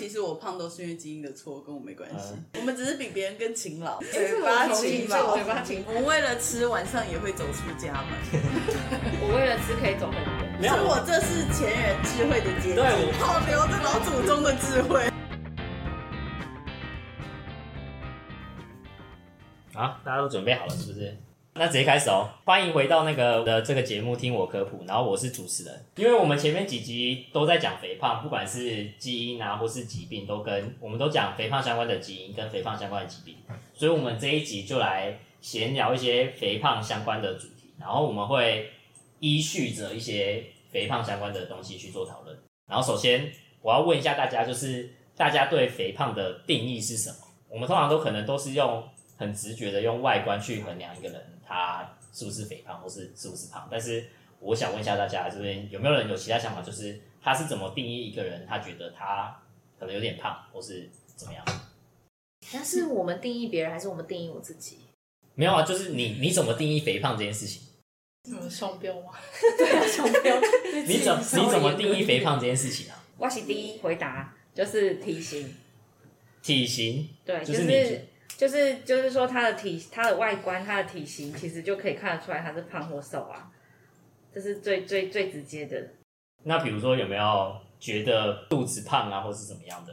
其实我胖都是因为基因的错，跟我没关系。嗯我们只是比别人更勤劳，是嘴巴勤劳，嘴巴勤我们为了吃，晚上也会走出家门。我为了吃可以走很远。没有我这是前人智慧的结晶，对我保留着老祖宗的智慧。好，大家都准备好了是不是？那直接开始哦！欢迎回到那个的这个节目，听我科普。然后我是主持人，因为我们前面几集都在讲肥胖，不管是基因啊或是疾病，都跟我们都讲肥胖相关的基因跟肥胖相关的疾病，所以我们这一集就来闲聊一些肥胖相关的主题，然后我们会依序着一些肥胖相关的东西去做讨论。然后首先我要问一下大家，就是大家对肥胖的定义是什么？我们通常都可能都是用很直觉的用外观去衡量一个人他是不是肥胖或是是不是胖。但是我想问一下大家，这边有没有人有其他想法？就是他是怎么定义一个人？他觉得他可能有点胖，或是怎么样？但是我们定义别人，还是我们定义我自己？没有啊，就是你你怎么定义肥胖这件事情？双标吗？对啊，双标。你怎你怎么定义肥胖这件事情啊？我是第一回答就是体型，体型对，就就是你觉就是就是说他的体他的外观他的体型其实就可以看得出来他是胖或瘦啊，这是最最最直接的。那比如说有没有觉得肚子胖啊，或是怎么样的？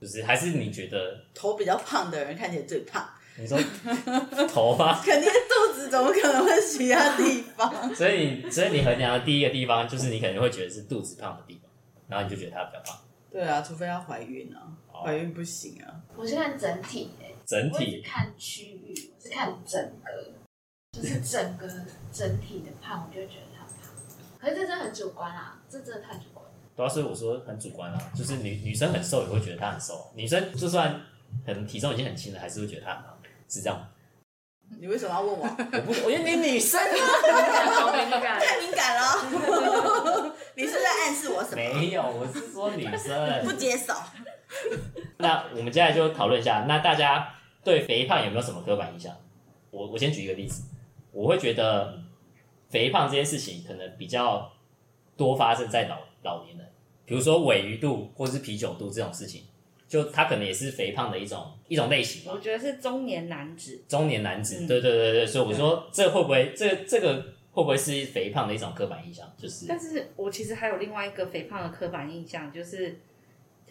就是还是你觉得头比较胖的人看起来最胖，你说 头发？肯定是肚子，怎么可能会是其他地方？所以你所以你衡量的第一个地方就是你肯定会觉得是肚子胖的地方，然后你就觉得他比较胖。对啊，除非要怀孕啊，哦怀孕不行啊。我是看整体整体看区域，我是看整个，就是整个整体的胖，我就觉得他胖。可是这真的很主观啊，这真的太主观了。对啊，所以我说很主观啊，就是女女生很瘦也会觉得她很瘦，女生就算可能体重已经很轻了，还是会觉得她很胖，是这样吗？你为什么要问我？我不，我因为你女生好敏感太敏感了，你是在暗示我什么？没有，我是说女生。不接受。那我们接下来就讨论一下，那大家对肥胖有没有什么刻板印象？我我先举一个例子，我会觉得肥胖这件事情可能比较多发生在老老年人，比如说尾鱼肚或是啤酒肚这种事情，就它可能也是肥胖的一种一种类型吧我。觉得是中年男子，中年男子，嗯对对对对，所以我说这会不会这这个会不会是肥胖的一种刻板印象？就是但是我其实还有另外一个肥胖的刻板印象，就是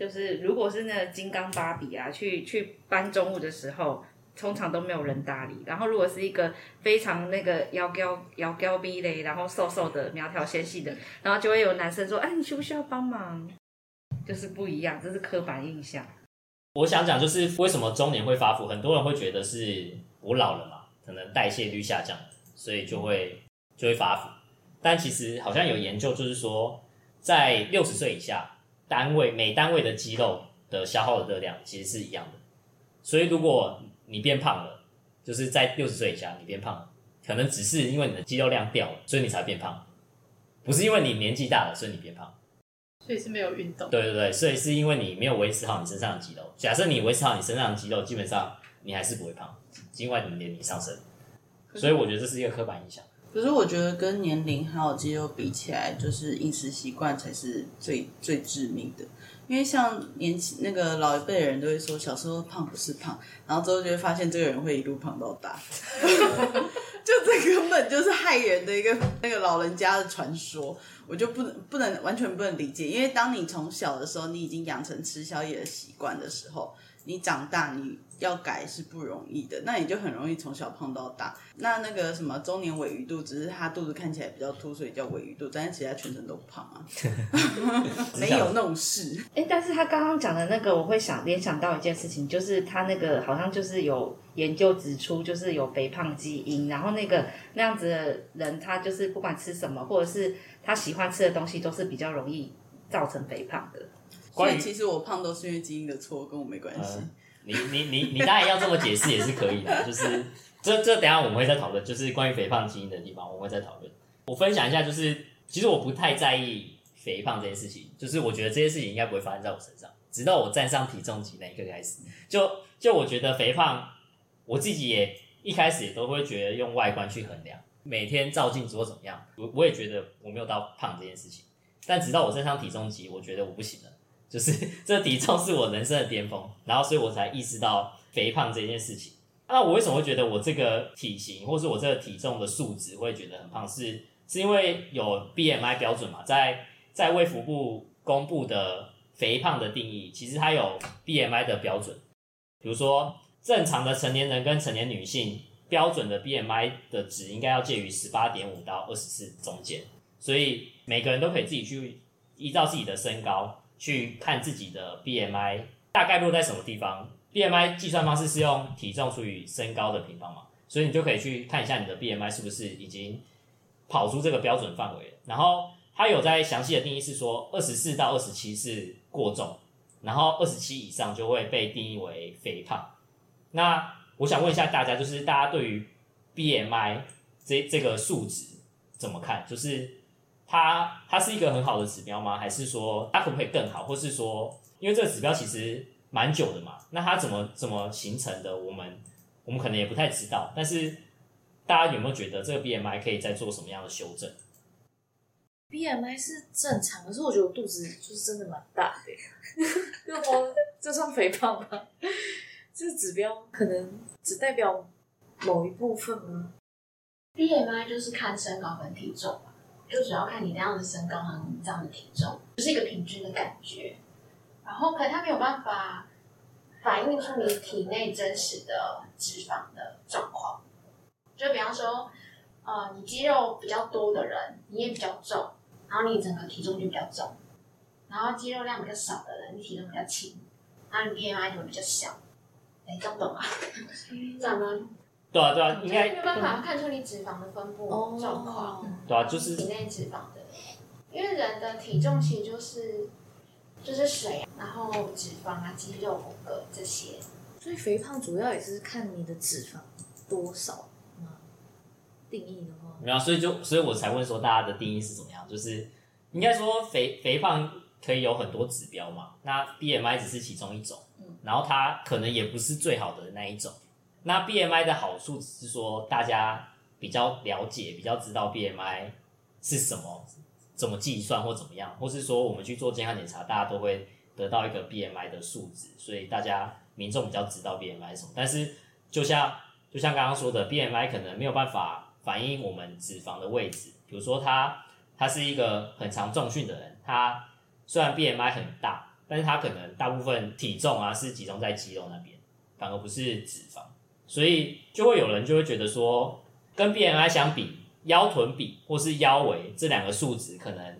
就是如果是那个金刚芭比啊，去去搬重物的时候，通常都没有人搭理。然后如果是一个非常那个腰高腰高逼嘞，然后瘦瘦的苗条纤细的，然后就会有男生说：“哎，你需不需要帮忙？”就是不一样，这是刻板印象。我想讲，就是为什么中年会发福，很多人会觉得是我老了嘛，可能代谢率下降，所以就会就会发福。但其实好像有研究，就是说在六十岁以下，单位每单位的肌肉的消耗的热量其实是一样的。所以如果你变胖了，就是在六十岁以下你变胖了，可能只是因为你的肌肉量掉了，所以你才变胖，不是因为你年纪大了所以你变胖。所以是没有运动。对对对，所以是因为你没有维持好你身上的肌肉。假设你维持好你身上的肌肉，基本上你还是不会胖，尽管你年龄上升。所以我觉得这是一个刻板印象。可是我觉得跟年龄还有肌肉比起来，就是饮食习惯才是最最致命的。因为像年轻那个老一辈的人都会说，小时候胖不是胖，然后之后就会发现这个人会一路胖到大，就这根本就是害人的一个那个老人家的传说，我就不能不能完全不能理解。因为当你从小的时候，你已经养成吃宵夜的习惯的时候，你长大你要改是不容易的，那你就很容易从小胖到大。那那个什么中年尾鱼肚，只是他肚子看起来比较凸，所以叫尾鱼肚，但是其他全身都不胖啊，没有那种事。哎，但是他刚刚讲的那个，我会想联想到一件事情，就是他那个好像就是有研究指出，就是有肥胖基因，然后那个那样子的人，他就是不管吃什么，或者是他喜欢吃的东西，都是比较容易造成肥胖的。所以其实我胖都是因为基因的错，跟我没关系。嗯你你你你当然要这么解释也是可以的，就是这这等一下我们会再讨论，就是关于肥胖基因的地方我们会再讨论。我分享一下，就是其实我不太在意肥胖这件事情，就是我觉得这件事情应该不会发生在我身上，直到我站上体重机那一刻开始，就就我觉得肥胖，我自己也一开始也都会觉得用外观去衡量，每天照镜子或怎么样，我我也觉得我没有到胖这件事情，但直到我站上体重级，我觉得我不行了。就是 这体重是我人生的巅峰，然后所以我才意识到肥胖这件事情。那我为什么会觉得我这个体型，或是我这个体重的数值会觉得很胖？是是因为有 BMI 标准嘛？在在卫福部公布的肥胖的定义，其实它有 BMI 的标准。比如说，正常的成年人跟成年女性标准的 BMI 的值应该要介于十八点五到二十四中间，所以每个人都可以自己去依照自己的身高去看自己的 BMI 大概落在什么地方。BMI 计算方式是用体重除以身高的平方嘛，所以你就可以去看一下你的 BMI 是不是已经跑出这个标准范围。然后它有在详细的定义是说，二十四到二十七是过重，然后二十七以上就会被定义为肥胖。那我想问一下大家，就是大家对于 BMI 这这个数值怎么看？就是它它是一个很好的指标吗？还是说它可不可以更好？或是说，因为这个指标其实蛮久的嘛，那它怎么怎么形成的？我们我们可能也不太知道。但是大家有没有觉得这个 BMI 可以再做什么样的修正？BMI 是正常，可是我觉得我肚子就是真的蛮大的，这我这算肥胖吗？这个指标可能只代表某一部分吗？BMI 就是看身高跟体重嘛，就主要看你这样的身高和这样的体重，就是一个平均的感觉。然后，可能它没有办法反映出你体内真实的脂肪的状况。就比方说，呃，你肌肉比较多的人，你也比较重，然后你整个体重就比较重。然后肌肉量比较少的人，你体重比较轻，然后你 BMI 就会比较小。哎，这样懂吗？这样吗？对啊对啊，应该没有办法看出你脂肪的分布状况，对啊，就是体内脂肪的，因为人的体重其实就是就是水，然后脂肪啊、肌肉、骨骼这些。所以肥胖主要也是看你的脂肪多少吗？定义的话，没有啊，所以就所以我才问说大家的定义是怎么样？就是应该说肥肥胖可以有很多指标嘛，那 BMI 只是其中一种，然后它可能也不是最好的那一种。那 BMI 的好处只是说大家比较了解，比较知道 BMI 是什么，怎么计算或怎么样，或是说我们去做健康检查，大家都会得到一个 BMI 的数值，所以大家民众比较知道 BMI 是什么。但是就像就像刚刚说的，BMI 可能没有办法反映我们脂肪的位置。比如说他他是一个很常重训的人，他虽然 BMI 很大，但是他可能大部分体重啊是集中在肌肉那边，反而不是脂肪。所以就会有人就会觉得说，跟 BMI 相比，腰臀比或是腰围这两个数值可能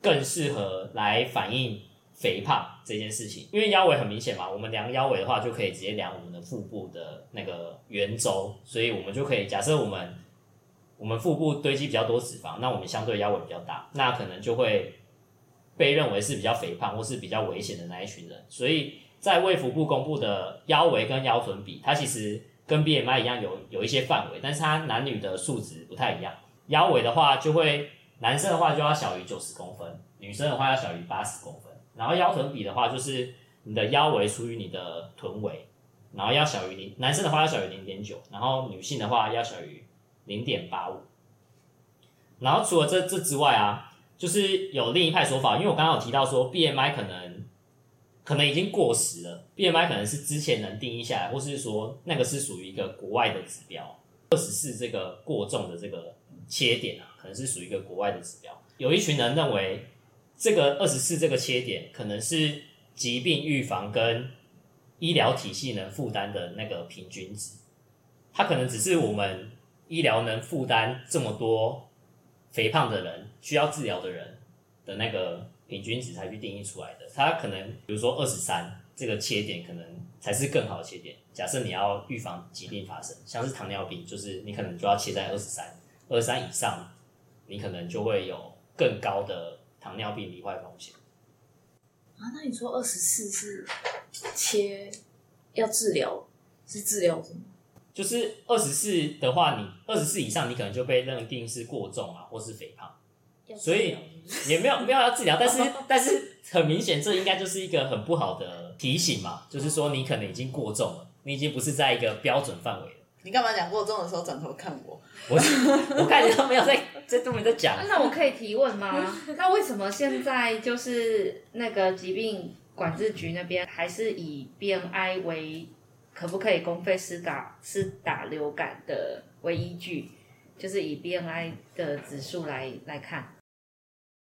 更适合来反映肥胖这件事情。因为腰围很明显嘛，我们量腰围的话，就可以直接量我们的腹部的那个圆周，所以我们就可以假设我们我们腹部堆积比较多脂肪，那我们相对腰围比较大，那可能就会被认为是比较肥胖或是比较危险的那一群人。所以在卫福部公布的腰围跟腰臀比，它其实跟 BMI 一样有有一些范围，但是它男女的数值不太一样。腰围的话，就会男生的话就要小于九十公分，女生的话要小于八十公分。然后腰臀比的话，就是你的腰围除以你的臀围，然后要小于零，男生的话要小于零点九，然后女性的话要小于零点八五。然后除了这这之外啊，就是有另一派说法，因为我刚刚有提到说 BMI 可能可能已经过时了，BMI 可能是之前能定义下来，或是说那个是属于一个国外的指标，二十四这个过重的这个切点啊，可能是属于一个国外的指标。有一群人认为这个二十四这个切点可能是疾病预防跟医疗体系能负担的那个平均值，它可能只是我们医疗能负担这么多肥胖的人需要治疗的人的那个平均值才去定义出来的。它可能比如说二十三这个切点，可能才是更好的切点。假设你要预防疾病发生，像是糖尿病，就是你可能就要切在二十三，二十三以上，你可能就会有更高的糖尿病罹患风险。啊，那你说二十四是切要治疗，是治疗什么？就是二十四的话，你二十四以上，你可能就被认定是过重啊，或是肥胖。要所以也没有没有要治疗，但是但是很明显，这应该就是一个很不好的提醒嘛，就是说你可能已经过重了，你已经不是在一个标准范围了。你干嘛讲过重的时候转头看我？我我看你都没有在在都没在讲，那我可以提问吗？那为什么现在就是那个疾病管制局那边还是以 BMI 为可不可以公费施打施打流感的为依据，就是以 BMI 的指数来来看。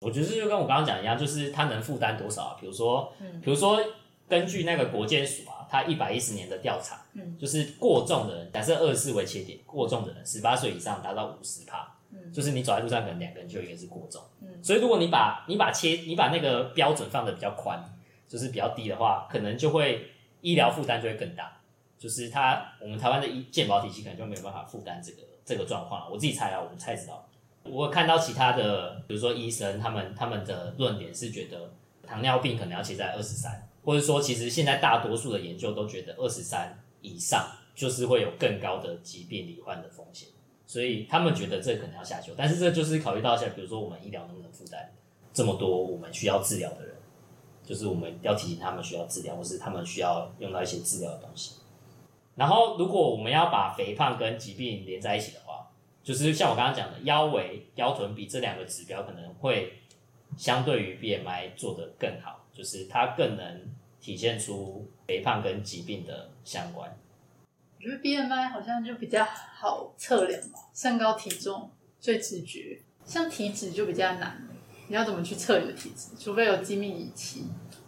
我觉得就跟我刚刚讲一样，就是他能负担多少啊？比如说，嗯比如说根据那个国健署啊，他一百一十年的调查，嗯就是过重的人，假设二十四为切点，过重的人十八岁以上达到五十帕，嗯就是你走在路上可能两个人就有一个是过重，嗯所以如果你把你把切你把那个标准放的比较宽，就是比较低的话，可能就会医疗负担就会更大，就是他我们台湾的医健保体系可能就没有办法负担这个这个状况。我自己猜啊，我猜知道。我看到其他的，比如说医生，他们他们的论点是觉得糖尿病可能要切在二十三，或者说其实现在大多数的研究都觉得二十三以上就是会有更高的疾病罹患的风险，所以他们觉得这可能要下修。但是这就是考虑到像比如说我们医疗能不能负担这么多我们需要治疗的人，就是我们要提醒他们需要治疗，或是他们需要用到一些治疗的东西。然后，如果我们要把肥胖跟疾病连在一起的，就是像我刚刚讲的，腰围、腰臀比这两个指标可能会相对于 BMI 做得更好，就是它更能体现出肥胖跟疾病的相关。我觉得 BMI 好像就比较好测量吧，身高体重最直觉，像体脂就比较难，你要怎么去测你的体脂？除非有精密仪器。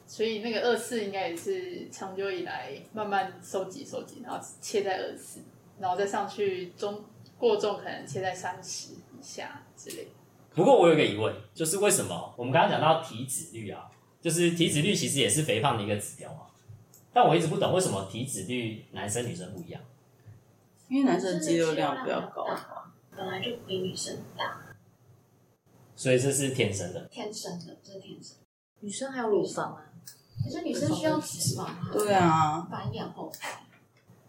所以那个二四应该也是长久以来慢慢收集收集，然后切在二四，然后再上去中过重可能切在三十以下之类。不过我有一个疑问，就是为什么我们刚刚讲到体脂率啊，就是体脂率其实也是肥胖的一个指标啊，但我一直不懂为什么体脂率男生女生不一样。因为男生的肌肉量比较高，本来就比女生大，所以这是天生的。天生的，这是天生。女生还有乳房啊，可是女生需要脂肪啊，对啊，繁衍后代。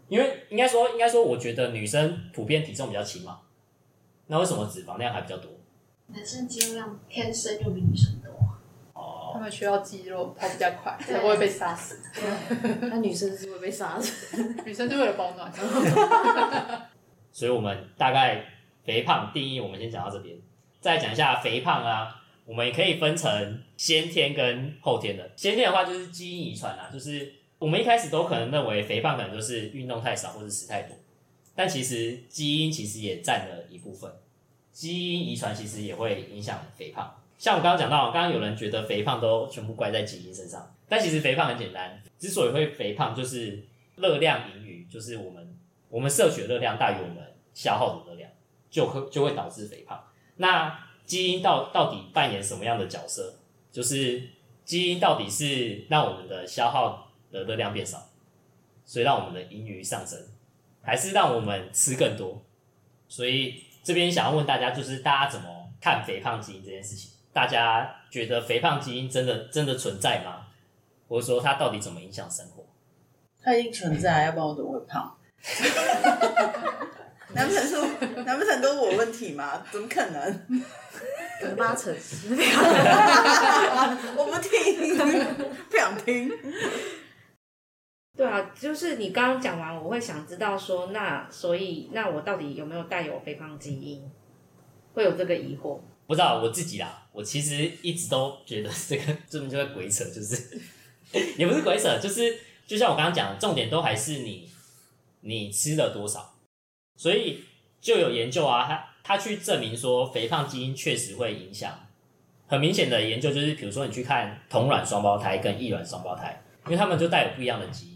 因为应该说，应该说，我觉得女生普遍体重比较轻嘛，那为什么脂肪量还比较多？男生肌肉量天生就比女生多，哦，他们需要肌肉跑比较快，才不会被杀死。那女生是会被杀死。女生就为了保暖。所以我们大概肥胖定义，我们先讲到这边，再讲一下肥胖啊，我们也可以分成先天跟后天的。先天的话就是基因遗传啊，就是我们一开始都可能认为肥胖可能就是运动太少或者吃太多，但其实基因其实也占了一部分，基因遗传其实也会影响肥胖。像我刚刚讲到，刚刚有人觉得肥胖都全部怪在基因身上，但其实肥胖很简单，之所以会肥胖，就是热量盈余，就是我们我们摄取的热量大于我们消耗的热量，就会就会导致肥胖。那基因到到底扮演什么样的角色？就是基因到底是让我们的消耗的热量变少，所以让我们的盈余上升，还是让我们吃更多？所以这边想要问大家，就是大家怎么看肥胖基因这件事情？大家觉得肥胖基因真的真的存在吗？或者说它到底怎么影响生活？它已经存在，要不然我怎么会胖？难不成是难不成都是我问题吗？怎么可能？可能八成。我不听，不想听。啊，就是你刚刚讲完，我会想知道说，那所以那我到底有没有带有肥胖基因？会有这个疑惑。不知道我自己啦，我其实一直都觉得这个这么就在鬼扯，就是 也不是鬼扯，就是就像我刚刚讲，重点都还是你你吃了多少，所以就有研究啊，他他去证明说肥胖基因确实会影响。很明显的研究就是，比如说你去看同卵双胞胎跟异卵双胞胎，因为他们就带有不一样的基因，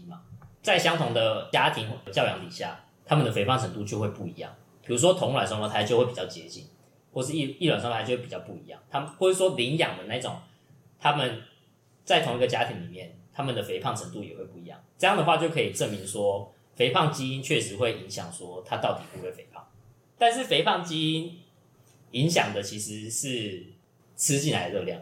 在相同的家庭教养底下，他们的肥胖程度就会不一样。比如说同卵双胞胎就会比较接近。或是一一卵双胞胎就会比较不一样，他们或者说领养的那种，他们在同一个家庭里面，他们的肥胖程度也会不一样。这样的话就可以证明说，肥胖基因确实会影响说他到底会不会肥胖。但是肥胖基因影响的其实是吃进来的热量，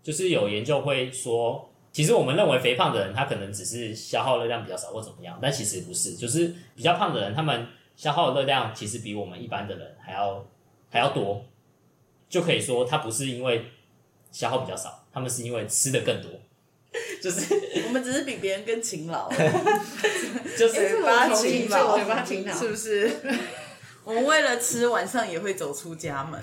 就是有研究会说，其实我们认为肥胖的人他可能只是消耗热量比较少或怎么样，但其实不是，就是比较胖的人，他们消耗的热量其实比我们一般的人还要还要多。就可以说他不是因为消耗比较少，他们是因为吃的更多，就是我们只是比别人更勤劳，就是嘴巴勤劳，嘴巴勤劳是不是？我为了吃，晚上也会走出家门。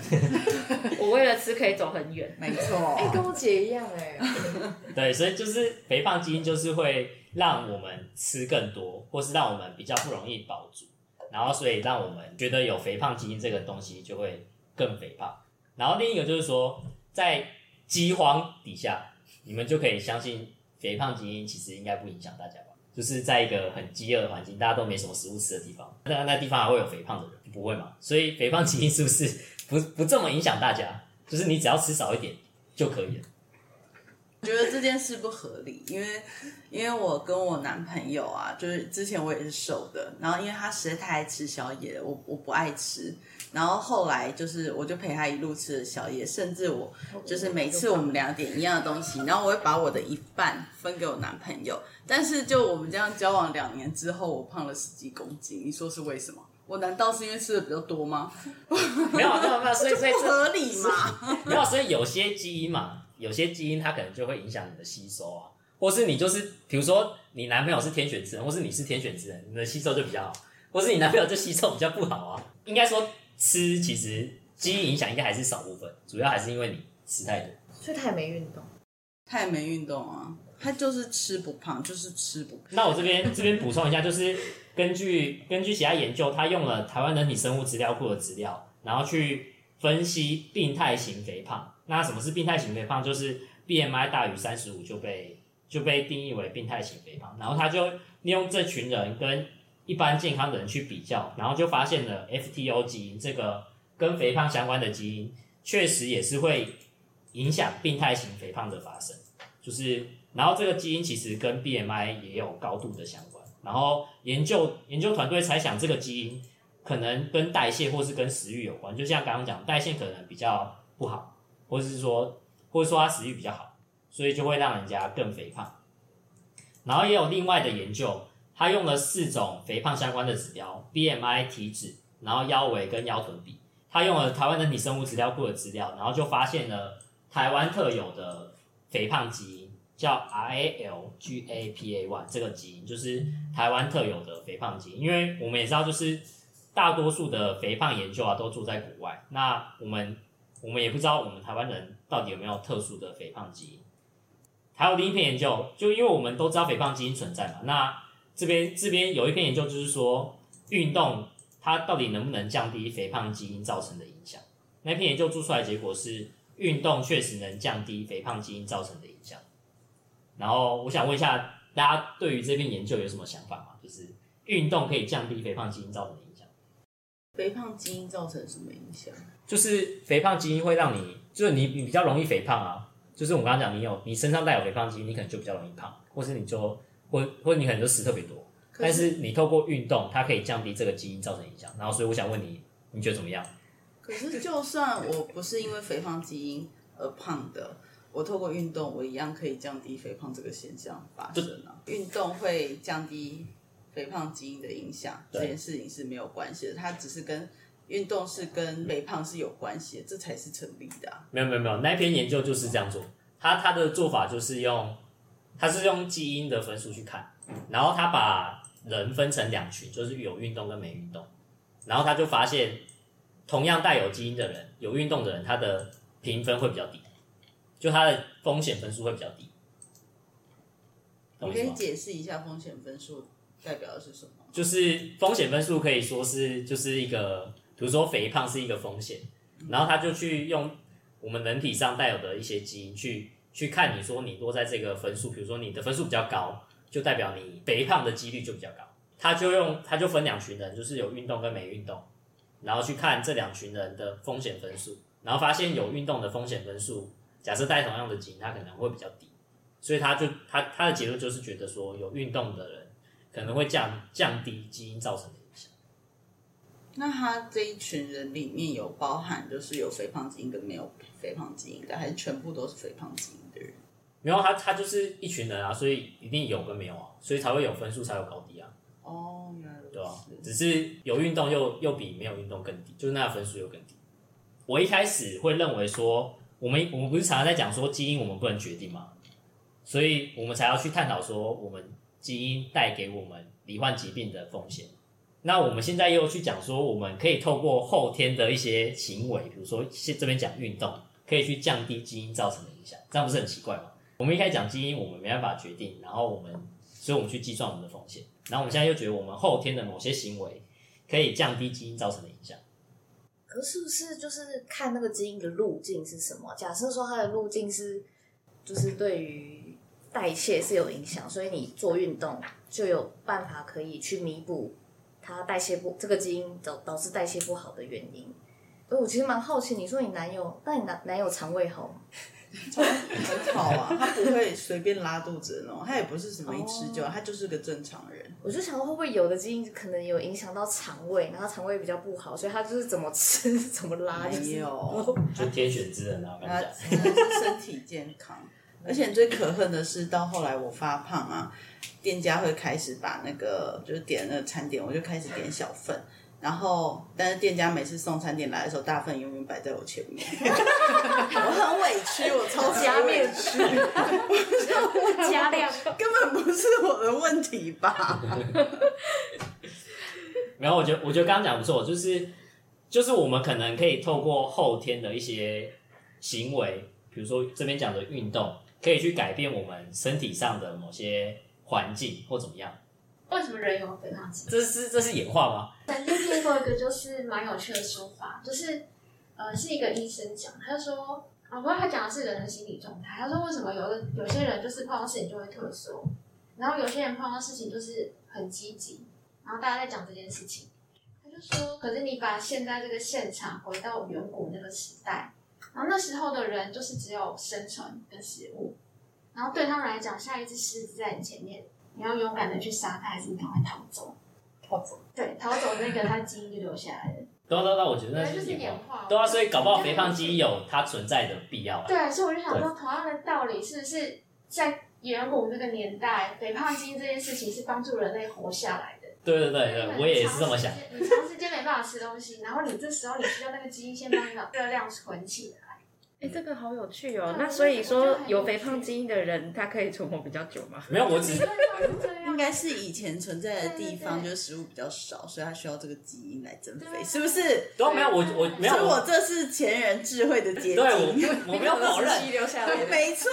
我为了吃可以走很远。没错，哎、跟我姐一样哎、对，所以就是肥胖基因就是会让我们吃更多，或是让我们比较不容易饱足，然后所以让我们觉得有肥胖基因这个东西就会更肥胖。然后另一个就是说，在饥荒底下，你们就可以相信肥胖基因其实应该不影响大家吧？就是在一个很饥饿的环境，大家都没什么食物吃的地方，那那地方还会有肥胖的人？不会嘛？所以肥胖基因是不是不不这么影响大家？就是你只要吃少一点就可以了。我觉得这件事不合理，因为因为我跟我男朋友啊，就是之前我也是瘦的，然后因为他实在太爱吃宵夜了，我我不爱吃，然后后来就是我就陪他一路吃了宵夜，甚至我就是每次我们俩点一样的东西，然后我会把我的一半分给我男朋友，但是就我们这样交往两年之后，我胖了十几公斤，你说是为什么？我难道是因为吃的比较多吗？没有没有没有，所以 所以不合理嘛？没有，所以有些基因嘛，有些基因它可能就会影响你的吸收啊，或是你就是比如说你男朋友是天选之人，或是你是天选之人，你的吸收就比较好，或是你男朋友就吸收比较不好啊。应该说吃其实基因影响应该还是少部分，主要还是因为你吃太多。所以他也没运动。他也没运动啊，他就是吃不胖，就是吃不胖。那我这边这边补充一下，就是根据根据其他研究，他用了台湾人体生物资料库的资料，然后去分析病态型肥胖。那什么是病态型肥胖？就是 BMI 大于三十五就被就被定义为病态型肥胖。然后他就利用这群人跟一般健康的人去比较，然后就发现了 FTO 基因这个跟肥胖相关的基因，确实也是会影响病态型肥胖的发生。就是，然后这个基因其实跟 BMI 也有高度的相关。然后研究研究团队猜想，这个基因可能跟代谢或是跟食欲有关。就像刚刚讲，代谢可能比较不好，或者是说，或者说他食欲比较好，所以就会让人家更肥胖。然后也有另外的研究，他用了四种肥胖相关的指标：BMI、体脂，然后腰围跟腰臀比。他用了台湾人体生物资料库的资料，然后就发现了台湾特有的肥胖基因，叫 RALGAPA1 这个基因，就是台湾特有的肥胖基因。因为我们也知道，就是大多数的肥胖研究啊，都住在国外。那我们我们也不知道我们台湾人到底有没有特殊的肥胖基因。还有另一篇研究，就因为我们都知道肥胖基因存在嘛，那这边这边有一篇研究就是说，运动它到底能不能降低肥胖基因造成的影响？那篇研究做出来的结果是，运动确实能降低肥胖基因造成的影响。然后我想问一下，大家对于这篇研究有什么想法吗？就是运动可以降低肥胖基因造成的影响？肥胖基因造成什么影响？就是肥胖基因会让你，就是你你比较容易肥胖啊。就是我们刚刚讲，你有你身上带有肥胖基因，你可能就比较容易胖，或是你就或或者你可能就死特别多。但是你透过运动，它可以降低这个基因造成影响。然后，所以我想问你，你觉得怎么样？可是就算我不是因为肥胖基因而胖的，我透过运动，我一样可以降低肥胖这个现象发生啊。运动会降低肥胖基因的影响，这件事情是没有关系的，它只是跟运动是跟肥胖是有关系的，这才是成立的、啊。没有没有没有，那一篇研究就是这样做。他他的做法就是用，他是用基因的分数去看，然后他把人分成两群，就是有运动跟没运动，然后他就发现，同样带有基因的人，有运动的人，他的评分会比较低，就他的风险分数会比较低。懂你可以？解释一下风险分数代表的是什么？就是风险分数可以说是就是一个，比如说肥胖是一个风险，然后他就去用我们人体上带有的一些基因去去看你说你落在这个分数，比如说你的分数比较高，就代表你肥胖的几率就比较高。他就用他就分两群人，就是有运动跟没运动，然后去看这两群人的风险分数，然后发现有运动的风险分数，假设带同样的基因，它可能会比较低，所以他就他他的结论就是觉得说有运动的人可能会降降低基因造成的影响。那他这一群人里面有包含就是有肥胖基因跟没有肥胖基因的，还是全部都是肥胖基因？没有他他就是一群人啊，所以一定有跟没有啊，所以才会有分数才有高低啊，哦，原来如对、啊此。只是有运动又又比没有运动更低，就是那个分数又更低。我一开始会认为说，我们我们不是常常在讲说基因我们不能决定吗？所以我们才要去探讨说我们基因带给我们罹患疾病的风险。那我们现在又去讲说，我们可以透过后天的一些行为，比如说现这边讲运动，可以去降低基因造成的影响，这样不是很奇怪吗？我们一开始讲基因，我们没办法决定，然后我们，所以我们去计算我们的风险，然后我们现在又觉得我们后天的某些行为可以降低基因造成的影响。可是不是就是看那个基因的路径是什么？假设说它的路径是，就是对于代谢是有影响，所以你做运动就有办法可以去弥补它代谢不这个基因导导致代谢不好的原因。所以，我其实蛮好奇，你说你男友，那你男男友肠胃好吗？很好啊，他不会随便拉肚子的那种，他也不是什么一吃就，他就是个正常人。我就想说，会不会有的基因可能有影响到肠胃，然后肠胃比较不好，所以他就是怎么吃怎么拉，就是没有，就天选之人啊！我跟他你讲，真的是身体健康。而且最可恨的是，到后来我发胖啊，店家会开始把那个就是点那个餐点，我就开始点小份。然后，但是店家每次送餐点来的时候，大份永远摆在我前面，我很委屈，我超级加委面屈，加量。根本不是我的问题吧？然后我觉得，我觉得刚刚讲不错，就是就是我们可能可以透过后天的一些行为，比如说这边讲的运动，可以去改变我们身体上的某些环境或怎么样。为什么人有肥胖期？这是这是演化吗？曾经听过一个就是蛮有趣的说法，就是呃是一个医生讲，他就说啊，不过他讲的是人的心理状态。他说为什么有的有些人就是碰到事情就会退缩，然后有些人碰到事情就是很积极，然后大家在讲这件事情，他就说，可是你把现在这个现场回到远古那个时代，然后那时候的人就是只有生存跟食物，然后对他们来讲，下一只狮子在你前面，你要勇敢的去杀它，还是你赶快逃走？逃走。对，逃走那个他基因就留下来了。对啊对啊我觉得那对，就是演演化。对啊，所以搞不好肥胖基因有它存在的必要啊。对，所以我就想说，同样的道理，是不是在远古那个年代，肥胖基因这件事情是帮助人类活下来的？对对对对，我也是这么想。你长时间没办法吃东西，然后你这时候你需要那个基因先帮你把热量存起来。哎，这个好有趣哦。那所以说有有肥胖基因的人，他可以存活比较久吗？没有，我只是应该是以前存在的地方，就是食物比较少，所以他需要这个基因来增肥，是不是？对啊，没有我我没有所以我这是前人智慧的结晶。对我我没有否认，留下来的。没错，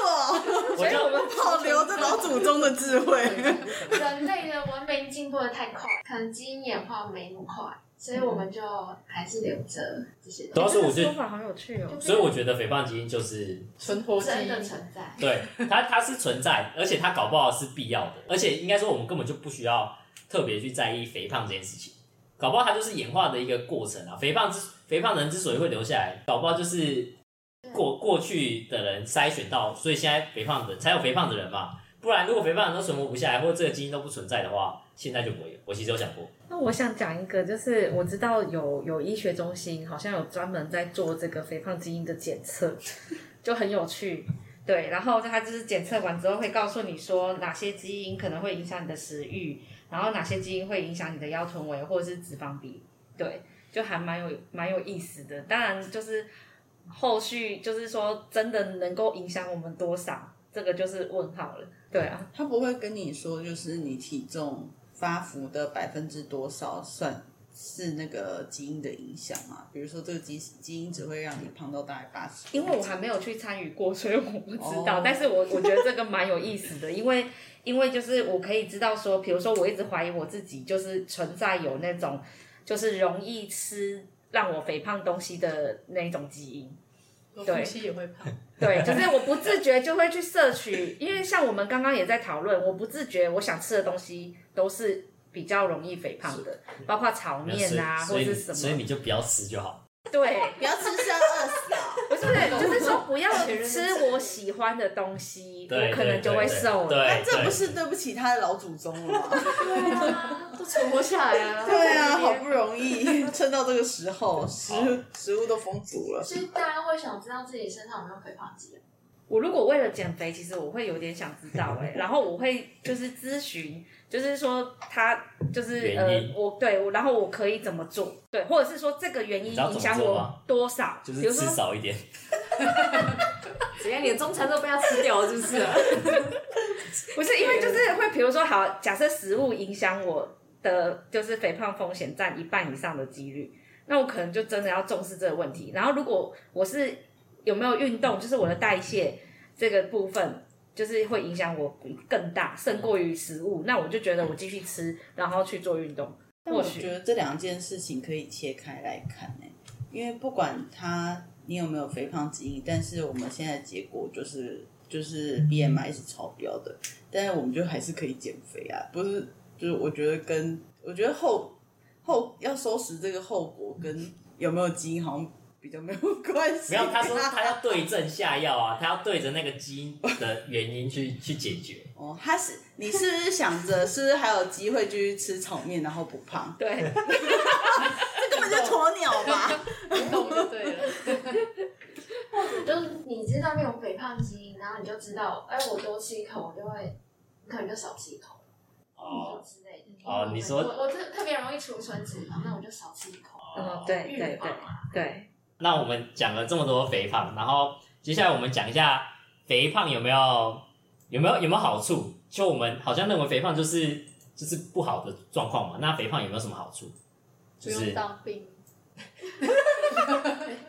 我们保留着老祖宗的智慧。人类的文明进步的太快，可能基因演化没那么快，所以我们就还是留着这些对啊，东所以我觉得说法好有趣哦。所以我觉得肥胖基因就是，存活基真的，存在。对它它是存在，而且它搞不好是必要的，而且应该说我们根本就不需要特别去在意肥胖这件事情，搞不好它就是演化的一个过程啊。肥胖之肥胖的人之所以会留下来，搞不好就是过过去的人筛选到，所以现在肥胖的才有肥胖的人嘛。不然如果肥胖人都存活不下来，或者这个基因都不存在的话，现在就不会有。我其实有想过，那我想讲一个，就是我知道有有医学中心好像有专门在做这个肥胖基因的检测，就很有趣。对，然后它就是检测完之后会告诉你说哪些基因可能会影响你的食欲，然后哪些基因会影响你的腰臀围或者是脂肪比。对，就还蛮有蛮有意思的。当然就是后续就是说真的能够影响我们多少，这个就是问号了。对啊，他不会跟你说，就是你体重发福的百分之多少算是那个基因的影响嘛？比如说这个基基因只会让你胖到大概八十，因为我还没有去参与过，所以我不知道。哦但是我我觉得这个蛮有意思的，因为因为就是我可以知道说，比如说我一直怀疑我自己就是存在有那种就是容易吃让我肥胖东西的那种基因。有夫妻也会胖。对，就是我不自觉就会去摄取，因为像我们刚刚也在讨论，我不自觉我想吃的东西都是比较容易肥胖的，包括炒面啊或是什么。所以你就不要吃就好。对，不要吃是要饿死啊！不是，就是说不要吃我喜欢的东西，我可能就会瘦了。对，那这不是对不起他的老祖宗了吗？对啊，都存活下来了。对啊，好不容易撑到这个时候，食食物都丰足了。所以大家会想知道自己身上有没有肥胖基因。我如果为了减肥，其实我会有点想知道哎、然后我会就是咨询，就是说他就是呃，我对我，然后我可以怎么做？对，或者是说这个原因影响我多少？就是吃比如说少一点。怎样？你的中餐都被他吃掉了，是不是、啊？不是因为就是会，比如说好，假设食物影响我的，就是肥胖风险占一半以上的几率，那我可能就真的要重视这个问题。然后如果我是有没有运动，就是我的代谢这个部分。就是会影响我更大，胜过于食物。那我就觉得我继续吃，然后去做运动。但我觉得这两件事情可以切开来看呢，因为不管他你有没有肥胖基因，但是我们现在结果就是就是 BMI 是超标的，但是我们就还是可以减肥啊，不是？就是我觉得跟我觉得后后要收拾这个后果跟有没有基因好像。比较没有关系。没有，他说他要对症下药啊，他要对着那个基因的原因去去解决。哦，他是你是不是想着是不是还有机会继续吃炒面然后不胖？对，这根本就鸵鸟吧，懂就对了。或者就是你知道你有肥胖基因，然后你就知道，哎，我多吃一口，我就会，可能就少吃一口。哦。之类的。哦，你说我我特特别容易储存脂肪，那我就少吃一口。嗯，对对对对。那我们讲了这么多肥胖，然后接下来我们讲一下肥胖有没有有没有有没有好处？就我们好像认为肥胖就是就是不好的状况嘛。那肥胖有没有什么好处？不用当兵，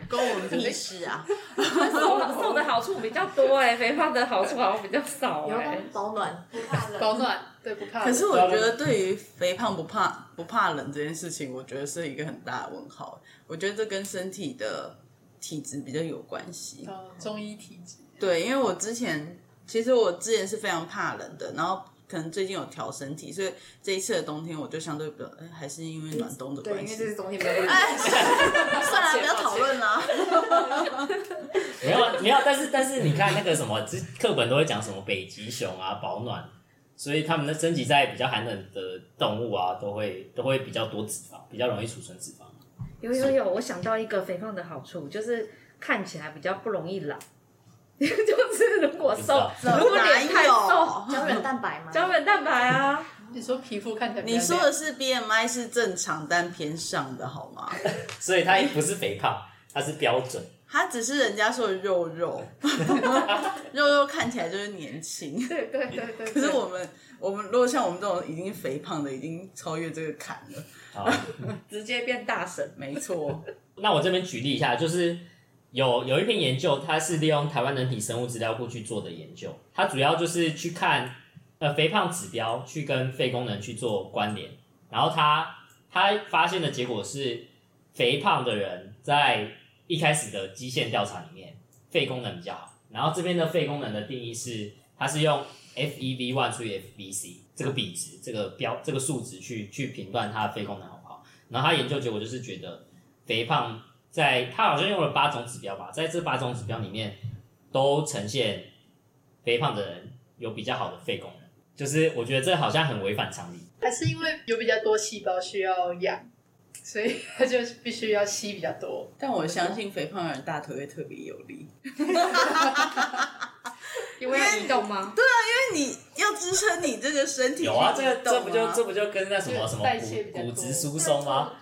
跟我们屁事啊！瘦 瘦的好处比较多哎，肥胖的好处好像比较少哎。保暖，不怕冷。保暖，对不怕。可是我觉得对于肥胖不怕不怕冷这件事情，我觉得是一个很大的问号。我觉得这跟身体的体质比较有关系。哦，中医体质。对，因为我之前其实我之前是非常怕冷的，然后可能最近有调身体，所以这一次的冬天我就相对比较，哎还是因为暖冬的关系。对，因为这是冬天没有。哎，算了，不要讨论了。没有，没有，但是但是你看那个什么，课本都会讲什么北极熊啊，保暖，所以他们的身体在比较寒冷的动物啊，都会都会比较多脂肪，比较容易储存脂肪。有有有，我想到一个肥胖的好处，就是看起来比较不容易老。就是如果瘦，如果脸太瘦，胶原蛋白吗？胶原蛋白啊。你说皮肤看起来，你说的是 BMI 是正常但偏上的好吗？所以它不是肥胖，它是标准。它只是人家说的肉肉，肉肉看起来就是年轻。对对对对。可是我们我们如果像我们这种已经肥胖的，已经超越这个坎了。直接变大神，没错。那我这边举例一下，就是有有一篇研究，它是利用台湾人体生物资料库去做的研究，它主要就是去看呃肥胖指标去跟肺功能去做关联，然后它它发现的结果是，肥胖的人在一开始的基线调查里面，肺功能比较好。然后这边的肺功能的定义是，它是用 FEV one 除以 FVC。这个比值，这个标，这个数值去去评断它的肺功能好不好？然后他研究结果就是觉得，肥胖在他好像用了八种指标吧，在这八种指标里面，都呈现肥胖的人有比较好的肺功能。就是我觉得这好像很违反常理。还是因为有比较多细胞需要养，所以 他就必须要吸比较多。但我相信肥胖的人大腿会特别有力。因为要移动吗？对啊，因为你要支撑你这个身体。有啊，这个这不就这不就跟那什么什么骨骨质疏松吗？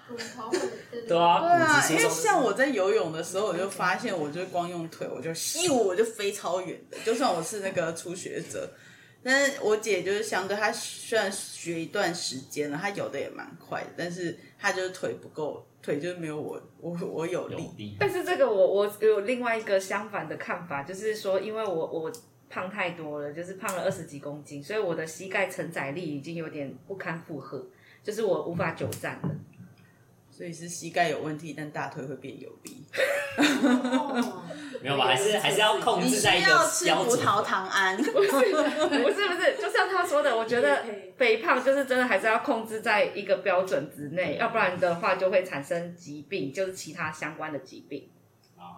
对啊，对啊，因为像我在游泳的时候，我就发现，我就光用腿，我就咻，我就飞超远的。就算我是那个初学者，但是我姐就是相对，她虽然学一段时间了，她游的也蛮快的，但是她就是腿不够，腿就是没有我我我有力。但是这个我我有另外一个相反的看法，就是说，因为我我。胖太多了，就是胖了二十几公斤，所以我的膝盖承载力已经有点不堪负荷，就是我无法久站了。所以是膝盖有问题，但大腿会变有力。没有吧？还是还是要控制在一个要吃葡萄糖胺。不是不是不是，就像他说的，我觉得肥胖就是真的还是要控制在一个标准之内，要不然的话就会产生疾病，就是其他相关的疾病。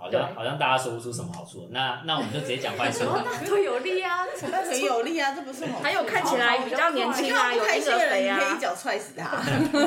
好像好像大家说不出什么好处，那那我们就直接讲坏处。大腿有力啊，大腿有力啊，这不是好。还有看起来比较年轻啊，有婴儿肥啊，可以一脚踹死他。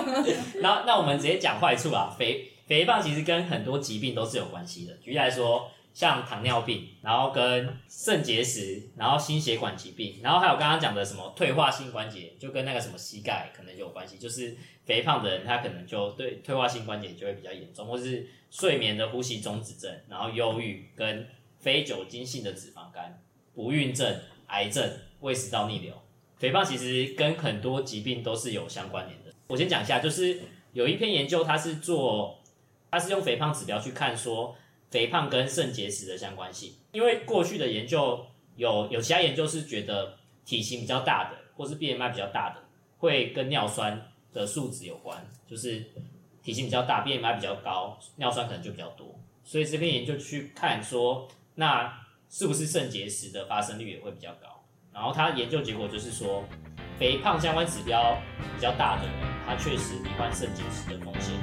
那那我们直接讲坏处啊，肥肥胖其实跟很多疾病都是有关系的。举例来说，像糖尿病，然后跟肾结石，然后心血管疾病，然后还有刚刚讲的什么退化性关节，就跟那个什么膝盖可能有关系。就是肥胖的人，他可能就对退化性关节就会比较严重，或是。睡眠的呼吸中止症，然后忧郁跟非酒精性的脂肪肝、不孕症、癌症、胃食道逆流，肥胖其实跟很多疾病都是有相关联的。我先讲一下，就是有一篇研究，它是做，它是用肥胖指标去看说肥胖跟肾结石的相关性。因为过去的研究有有其他研究是觉得体型比较大的，或是 BMI 比较大的，会跟尿酸的数值有关，就是体型比较大，BMI 比较高，尿酸可能就比较多。所以这篇研究去看说，那是不是肾结石的发生率也会比较高？然后他研究结果就是说，肥胖相关指标比较大的人，他确实罹患肾结石的风险